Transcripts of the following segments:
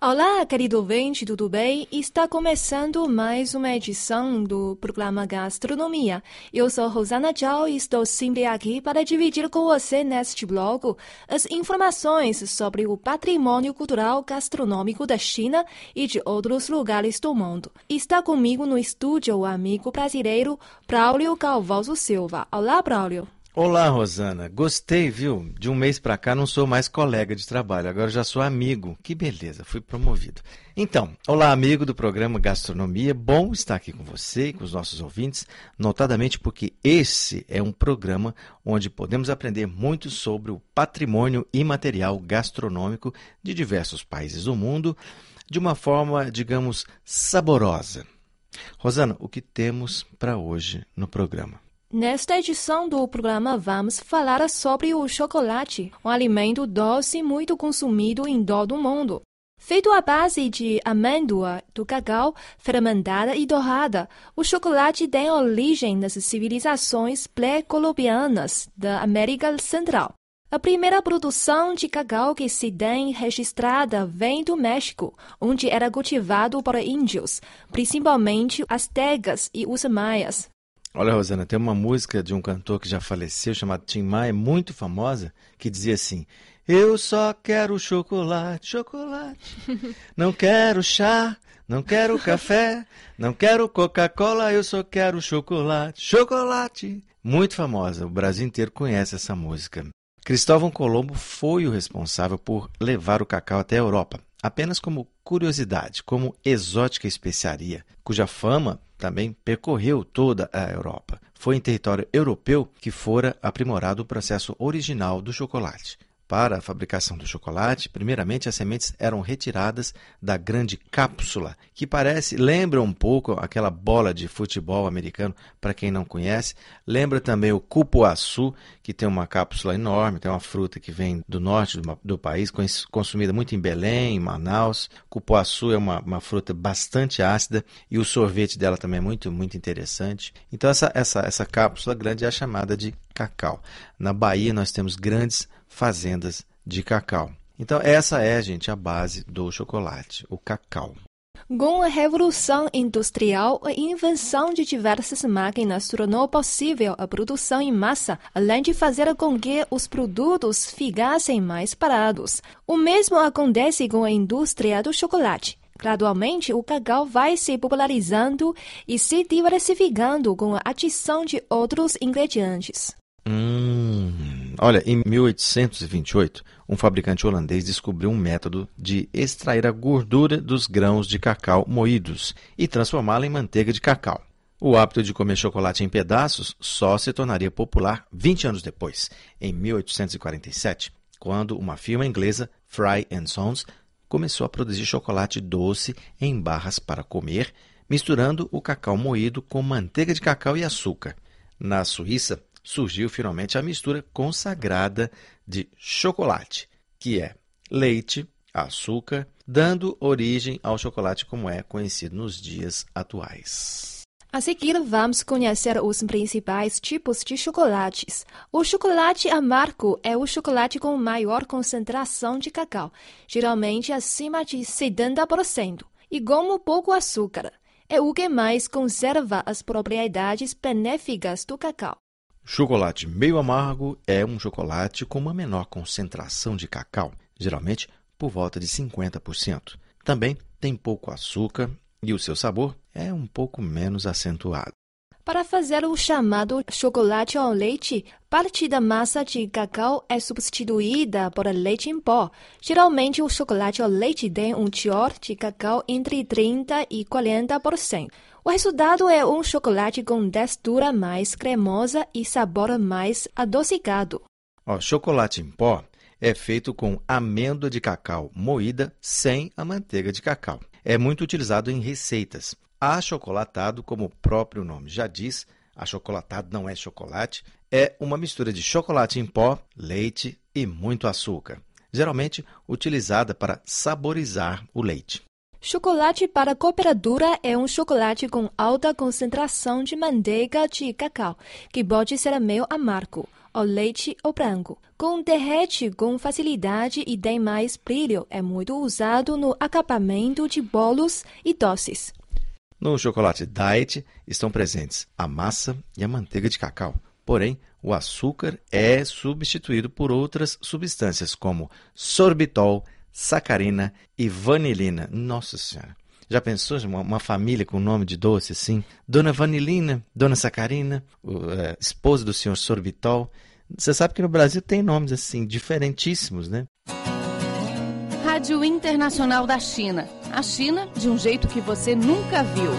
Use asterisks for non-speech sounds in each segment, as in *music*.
Olá, querido ouvinte, tudo bem? Está começando mais uma edição do programa Gastronomia. Eu sou Rosana Zhao e estou sempre aqui para dividir com você neste blog as informações sobre o patrimônio cultural gastronômico da China e de outros lugares do mundo. Está comigo no estúdio o amigo brasileiro Braulio Calvoso Silva. Olá, Braulio. Olá, Rosana. Gostei, viu? De um mês para cá não sou mais colega de trabalho, agora já sou amigo. Que beleza, fui promovido. Então, olá, amigo do programa Gastronomia. Bom estar aqui com você e com os nossos ouvintes, notadamente porque esse é um programa onde podemos aprender muito sobre o patrimônio imaterial gastronômico de diversos países do mundo de uma forma, digamos, saborosa. Rosana, o que temos para hoje no programa? Nesta edição do programa, vamos falar sobre o chocolate, um alimento doce muito consumido em todo o mundo. Feito à base de amêndoa, do cacau, fermentada e torrada, o chocolate tem origem nas civilizações pré-colombianas da América Central. A primeira produção de cacau que se tem registrada vem do México, onde era cultivado por índios, principalmente astecas e os maias. Olha, Rosana, tem uma música de um cantor que já faleceu, chamado Tim Maia, muito famosa, que dizia assim: Eu só quero chocolate, chocolate. Não quero chá, não quero café, não quero Coca-Cola, eu só quero chocolate, chocolate. Muito famosa, o Brasil inteiro conhece essa música. Cristóvão Colombo foi o responsável por levar o cacau até a Europa, apenas como curiosidade, como exótica especiaria, cuja fama também percorreu toda a Europa. Foi em território europeu que fora aprimorado o processo original do chocolate. Para a fabricação do chocolate, primeiramente as sementes eram retiradas da grande cápsula, que parece, lembra um pouco aquela bola de futebol americano, para quem não conhece. Lembra também o cupuaçu, que tem uma cápsula enorme, tem uma fruta que vem do norte do, do país, consumida muito em Belém, em Manaus. Cupuaçu é uma, uma, fruta bastante ácida e o sorvete dela também é muito, muito interessante. Então essa, essa, essa cápsula grande é chamada de cacau. Na Bahia nós temos grandes fazendas de cacau. Então, essa é, gente, a base do chocolate, o cacau. Com a revolução industrial, a invenção de diversas máquinas tornou possível a produção em massa, além de fazer com que os produtos ficassem mais parados. O mesmo acontece com a indústria do chocolate. Gradualmente, o cacau vai se popularizando e se diversificando com a adição de outros ingredientes. Hum, olha, em 1828, um fabricante holandês descobriu um método de extrair a gordura dos grãos de cacau moídos e transformá-la em manteiga de cacau. O hábito de comer chocolate em pedaços só se tornaria popular 20 anos depois, em 1847, quando uma firma inglesa, Fry Sons, começou a produzir chocolate doce em barras para comer, misturando o cacau moído com manteiga de cacau e açúcar. Na Suíça, surgiu finalmente a mistura consagrada de chocolate, que é leite, açúcar, dando origem ao chocolate como é conhecido nos dias atuais. A seguir, vamos conhecer os principais tipos de chocolates. O chocolate amargo é o chocolate com maior concentração de cacau, geralmente acima de 70%, e com pouco açúcar. É o que mais conserva as propriedades benéficas do cacau. Chocolate meio amargo é um chocolate com uma menor concentração de cacau, geralmente por volta de 50%. Também tem pouco açúcar e o seu sabor é um pouco menos acentuado. Para fazer o chamado chocolate ao leite, parte da massa de cacau é substituída por leite em pó. Geralmente, o chocolate ao leite tem um teor de cacau entre 30% e 40%. O resultado é um chocolate com textura mais cremosa e sabor mais adocicado. O chocolate em pó é feito com amêndoa de cacau moída sem a manteiga de cacau. É muito utilizado em receitas. Achocolatado, como o próprio nome já diz, achocolatado não é chocolate, é uma mistura de chocolate em pó, leite e muito açúcar, geralmente utilizada para saborizar o leite. Chocolate para cooperadora é um chocolate com alta concentração de manteiga de cacau, que pode ser meio amargo, ou leite ou branco. Com derrete com facilidade e tem mais brilho, é muito usado no acabamento de bolos e doces. No chocolate diet estão presentes a massa e a manteiga de cacau. Porém, o açúcar é substituído por outras substâncias como sorbitol, sacarina e vanilina. Nossa Senhora! Já pensou uma, uma família com nome de doce assim? Dona Vanilina, Dona Sacarina, o, é, esposa do senhor Sorbitol. Você sabe que no Brasil tem nomes assim, diferentíssimos, né? Rádio Internacional da China. A China de um jeito que você nunca viu.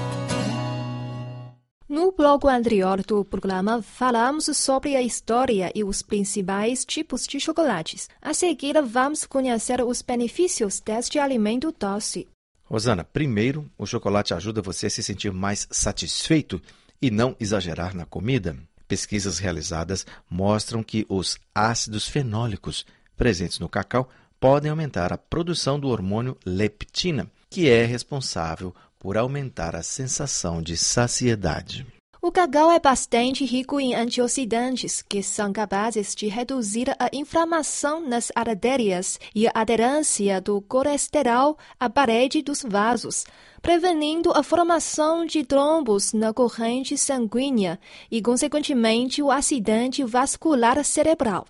No bloco anterior do programa, falamos sobre a história e os principais tipos de chocolates. A seguir, vamos conhecer os benefícios deste alimento doce. Rosana, primeiro, o chocolate ajuda você a se sentir mais satisfeito e não exagerar na comida. Pesquisas realizadas mostram que os ácidos fenólicos presentes no cacau podem aumentar a produção do hormônio leptina, que é responsável por aumentar a sensação de saciedade. O cacau é bastante rico em antioxidantes, que são capazes de reduzir a inflamação nas artérias e a aderência do colesterol à parede dos vasos, prevenindo a formação de trombos na corrente sanguínea e, consequentemente, o acidente vascular cerebral.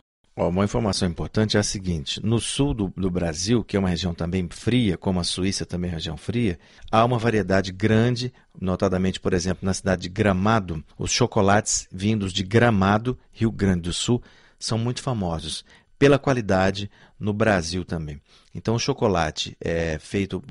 Uma informação importante é a seguinte: no sul do, do, Brasil, que é uma região também fria, como a Suíça também é região fria, há uma variedade grande, notadamente, por exemplo, na cidade de Gramado, os chocolates vindos de Gramado, Rio Grande do Sul, são muito famosos pela qualidade no Brasil também. Então, o chocolate é feito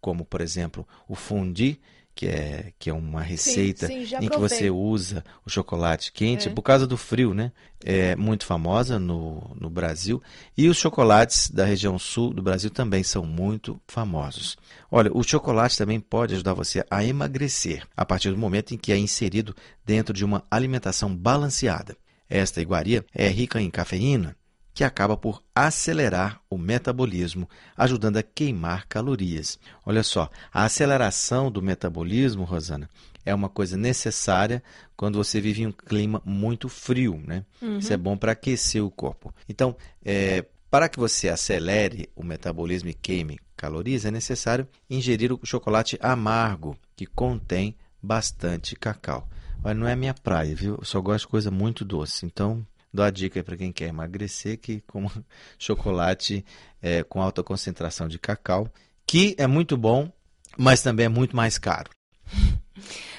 como, por exemplo, o fundi, que é, que é uma receita sim, sim, em que você usa o chocolate quente, é. por causa do frio, né? É muito famosa no, no Brasil. E os chocolates da região sul do Brasil também são muito famosos. Olha, o chocolate também pode ajudar você a emagrecer a partir do momento em que é inserido dentro de uma alimentação balanceada. Esta iguaria é rica em cafeína, que acaba por acelerar o metabolismo, ajudando a queimar calorias. Olha só, a aceleração do metabolismo, Rosana, é uma coisa necessária quando você vive em um clima muito frio, né? Uhum. Isso é bom para aquecer o corpo. Então, é, para que você acelere o metabolismo e queime calorias, é necessário ingerir o chocolate amargo, que contém bastante cacau. Mas não é minha praia, viu? Eu só gosto de coisa muito doce. Então, Dou a dica para quem quer emagrecer que coma *laughs* chocolate é, com alta concentração de cacau, que é muito bom, mas também é muito mais caro. *laughs*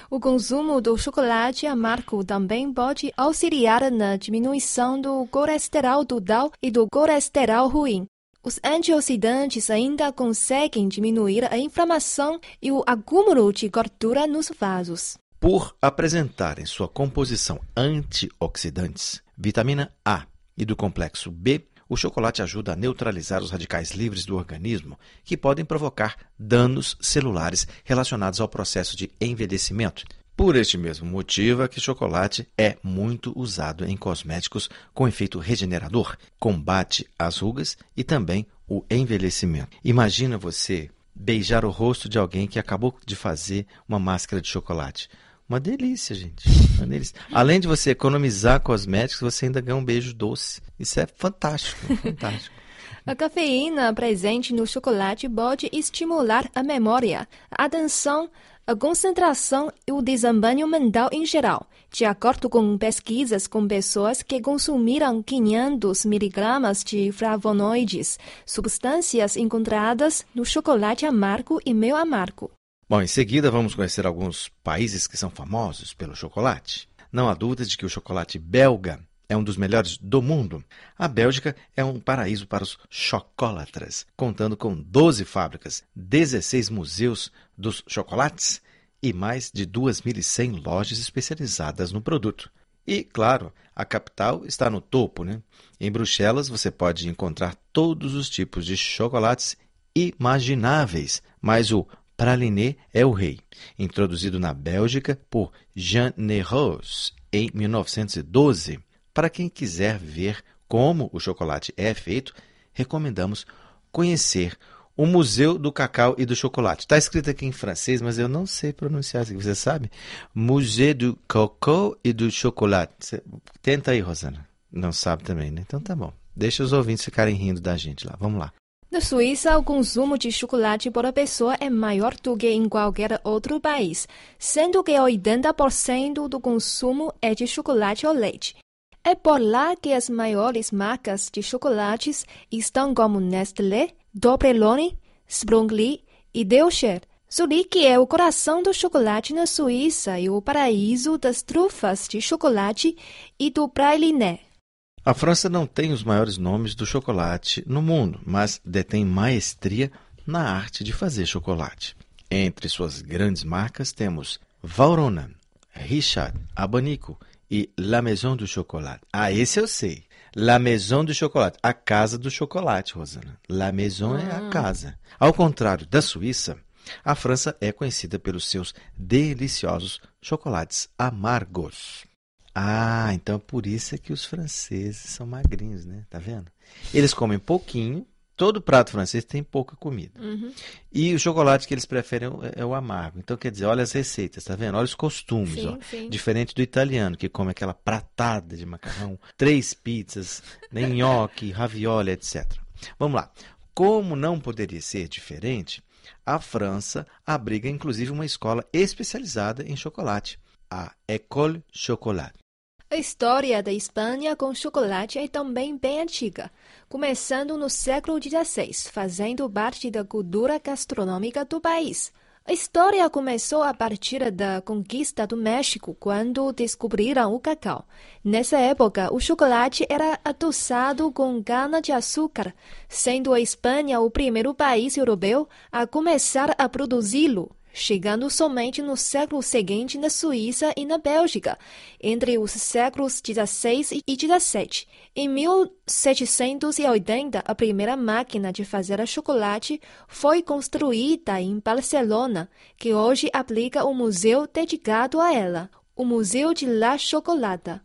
O consumo do chocolate amargo também pode auxiliar na diminuição do colesterol total e do colesterol ruim. Os antioxidantes ainda conseguem diminuir a inflamação e o acúmulo de gordura nos vasos. Por apresentarem sua composição antioxidantes, vitamina A e do complexo B, o chocolate ajuda a neutralizar os radicais livres do organismo que podem provocar danos celulares relacionados ao processo de envelhecimento. Por este mesmo motivo é que chocolate é muito usado em cosméticos com efeito regenerador, combate as rugas e também o envelhecimento. Imagina você beijar o rosto de alguém que acabou de fazer uma máscara de chocolate. Uma delícia, gente. Uma delícia. Além de você economizar cosméticos, você ainda ganha um beijo doce. Isso é fantástico, fantástico. *laughs* A cafeína presente no chocolate pode estimular a memória, a atenção, a concentração e o desempenho mental em geral, de acordo com pesquisas com pessoas que consumiram 500 miligramas de flavonoides, substâncias encontradas no chocolate amargo e meio amargo. Bom, em seguida vamos conhecer alguns países que são famosos pelo chocolate. Não há dúvida de que o chocolate belga é um dos melhores do mundo. A Bélgica é um paraíso para os chocolatras, contando com 12 fábricas, 16 museus dos chocolates e mais de 2.100 lojas especializadas no produto. E, claro, a capital está no topo, né? Em Bruxelas você pode encontrar todos os tipos de chocolates imagináveis, mas o Praliné é o rei, introduzido na Bélgica por Jean Nerros em 1912. Para quem quiser ver como o chocolate é feito, recomendamos conhecer o Museu do Cacau e do Chocolate. Está escrito aqui em francês, mas eu não sei pronunciar isso. Você sabe? Museu do Cacau e do Chocolate. Você... Tenta aí, Rosana. Não sabe também, né? Então tá bom. Deixa os ouvintes ficarem rindo da gente lá. Vamos lá. Na Suíça, o consumo de chocolate por pessoa é maior do que em qualquer outro país, sendo que 80% do consumo é de chocolate ou leite. É por lá que as maiores marcas de chocolates estão como Nestlé, Toblerone, Sprungli e Delscher. Zurique é o coração do chocolate na Suíça e o paraíso das trufas de chocolate e do praliné. A França não tem os maiores nomes do chocolate no mundo, mas detém maestria na arte de fazer chocolate. Entre suas grandes marcas temos Valrhona, Richard, Abanico e La Maison du Chocolat. Ah, esse eu sei. La Maison du Chocolat, a casa do chocolate, Rosana. La Maison é a Ah. casa. Ao contrário da Suíça, a França é conhecida pelos seus deliciosos chocolates amargos. Ah, então por isso é que os franceses são magrinhos, né? Tá vendo? Eles comem pouquinho, todo prato francês tem pouca comida. E o chocolate que eles preferem é- é o amargo. Então, quer dizer, olha as receitas, tá vendo? Olha os costumes, Sim, ó. sim. Diferente do italiano, que come aquela pratada de macarrão, três pizzas, nhoque, ravioli, etc. Vamos lá. Como não poderia ser diferente, a França abriga inclusive uma escola especializada em chocolate, a École Chocolat. A história da Espanha com chocolate é também bem antiga, começando no século XVI, fazendo parte da cultura gastronômica do país. A história começou a partir da conquista do México, quando descobriram o cacau. Nessa época, o chocolate era adoçado com cana-de-açúcar, sendo a Espanha o primeiro país europeu a começar a produzi-lo chegando somente no século seguinte na Suíça e na Bélgica, entre os séculos XVI e XVII. Em 1780, a primeira máquina de fazer chocolate foi construída em Barcelona, que hoje aplica um museu dedicado a ela, o Museu de La Chocolata.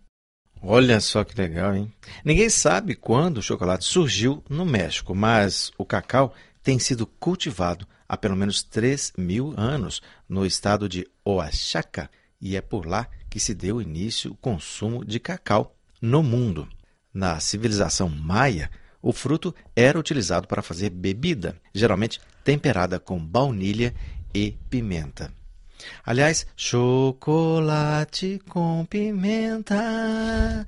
Olha só que legal, hein? Ninguém sabe quando o chocolate surgiu no México, mas o cacau tem sido cultivado há pelo menos 3 mil anos no estado de Oaxaca, e é por lá que se deu início o consumo de cacau no mundo. Na civilização maia, o fruto era utilizado para fazer bebida, geralmente temperada com baunilha e pimenta. Aliás, chocolate com pimenta,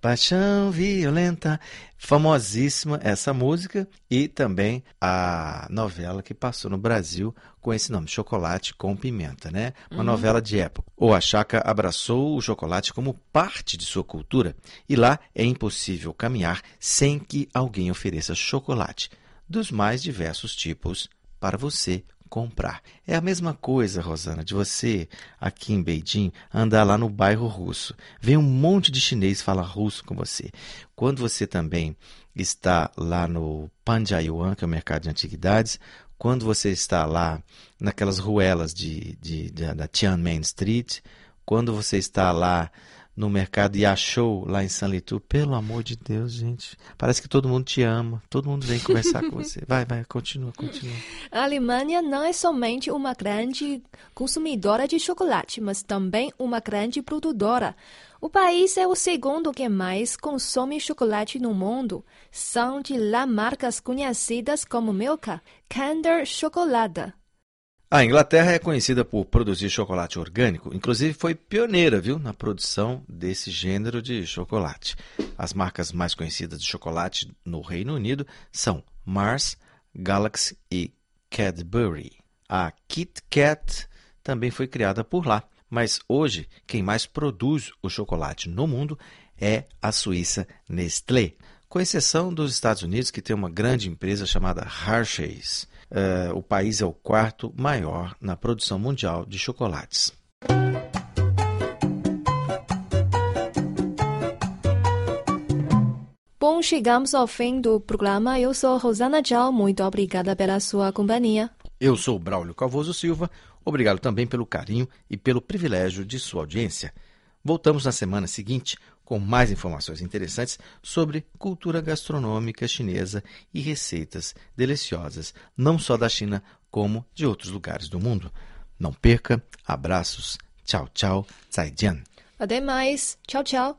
paixão violenta. Famosíssima essa música e também a novela que passou no Brasil com esse nome, Chocolate com Pimenta, né? Uma novela de época. O Oaxaca abraçou o chocolate como parte de sua cultura e lá é impossível caminhar sem que alguém ofereça chocolate dos mais diversos tipos para você comprar. É a mesma coisa, Rosana, de você aqui em Beijing andar lá no bairro russo. Vem um monte de chinês falar russo com você. Quando você também está lá no Panjayuan, que é o mercado de antiguidades, quando você está lá naquelas ruelas de, de, de- da Tiananmen Street, quando você está lá no mercado Yashou, lá em San Litu, pelo amor de Deus, gente, parece que todo mundo te ama, todo mundo vem conversar com você. Vai, vai, continua, continua. A Alemanha não é somente uma grande consumidora de chocolate, mas também uma grande produtora. O país é o segundo que mais consome chocolate no mundo. São de lá marcas conhecidas como Milka, Kinder Chocolada. A Inglaterra é conhecida por produzir chocolate orgânico, inclusive foi pioneira, viu, na produção desse gênero de chocolate. As marcas mais conhecidas de chocolate no Reino Unido são Mars, Galaxy e Cadbury. A Kit Kat também foi criada por lá, mas hoje quem mais produz o chocolate no mundo é a Suíça Nestlé, com exceção dos Estados Unidos, que tem uma grande empresa chamada Hershey's. Eh, o país é o quarto maior na produção mundial de chocolates. Bom, chegamos ao fim do programa. Eu sou Rosana Tchau. Muito obrigada pela sua companhia. Eu sou Braulio Calvoso Silva. Obrigado também pelo carinho e pelo privilégio de sua audiência. Voltamos na semana seguinte com mais informações interessantes sobre cultura gastronômica chinesa e receitas deliciosas, não só da China, como de outros lugares do mundo. Não perca, abraços, tchau, tchau, zaijian. Até mais, tchau, tchau.